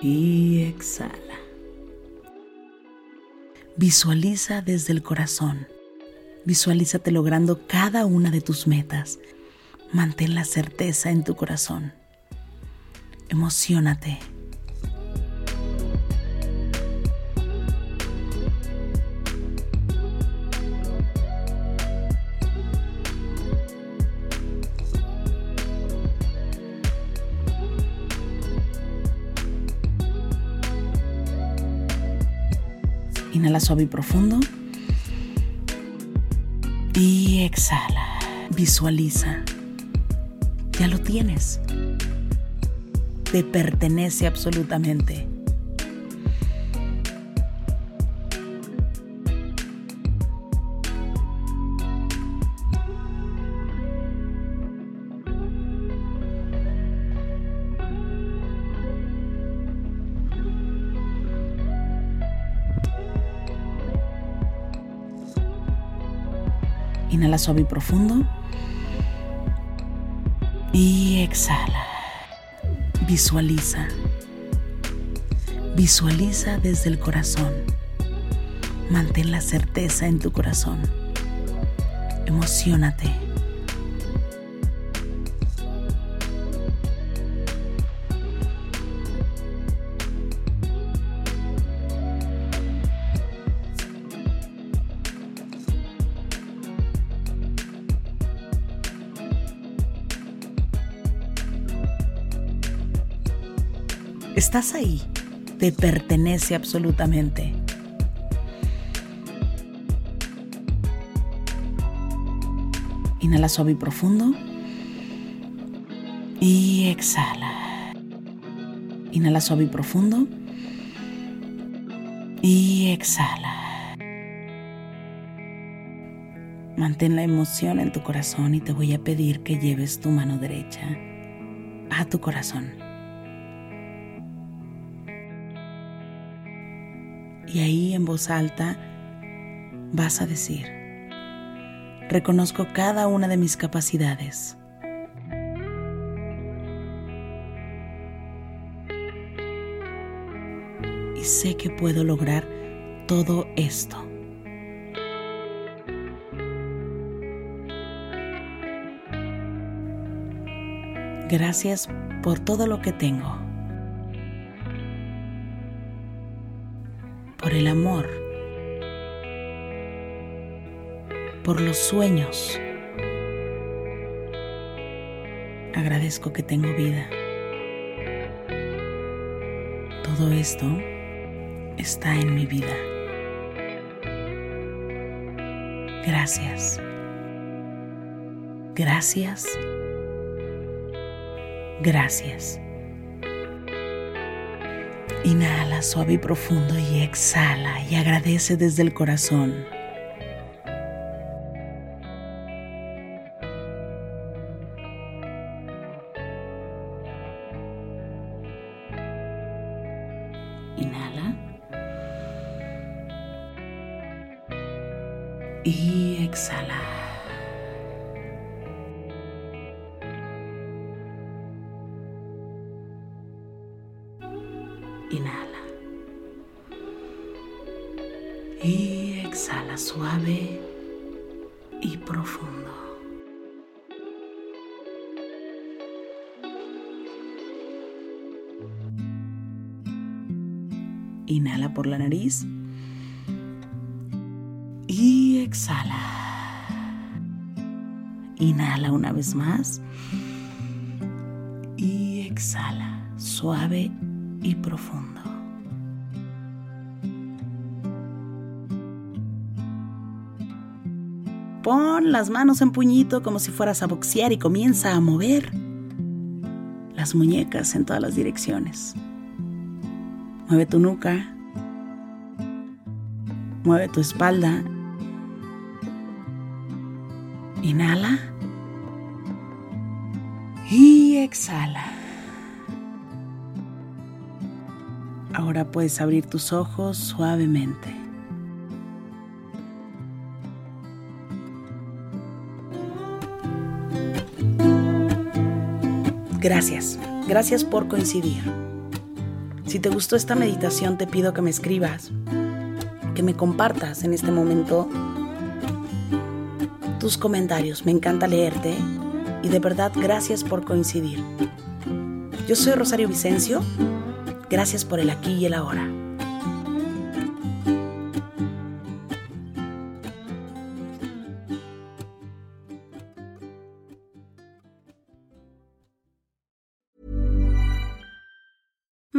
Y exhala. Visualiza desde el corazón. Visualízate logrando cada una de tus metas. Mantén la certeza en tu corazón. Emocionate. Inhala suave y profundo. Y exhala. Visualiza. Ya lo tienes. Te pertenece absolutamente. Inhala suave y profundo. Y exhala. Visualiza. Visualiza desde el corazón. Mantén la certeza en tu corazón. Emocionate. Estás ahí, te pertenece absolutamente. Inhala suave y profundo. Y exhala. Inhala suave y profundo. Y exhala. Mantén la emoción en tu corazón y te voy a pedir que lleves tu mano derecha a tu corazón. Y ahí en voz alta vas a decir, reconozco cada una de mis capacidades. Y sé que puedo lograr todo esto. Gracias por todo lo que tengo. Por el amor. Por los sueños. Agradezco que tengo vida. Todo esto está en mi vida. Gracias. Gracias. Gracias. Inhala suave y profundo y exhala y agradece desde el corazón. Inhala. Y exhala. Inhala. Y exhala suave y profundo. Inhala por la nariz. Y exhala. Inhala una vez más. Y exhala suave y profundo. Pon las manos en puñito como si fueras a boxear y comienza a mover las muñecas en todas las direcciones. Mueve tu nuca. Mueve tu espalda. Inhala. Y exhala. Ahora puedes abrir tus ojos suavemente. Gracias, gracias por coincidir. Si te gustó esta meditación te pido que me escribas, que me compartas en este momento tus comentarios. Me encanta leerte y de verdad gracias por coincidir. Yo soy Rosario Vicencio Gracias por el aquí y el ahora.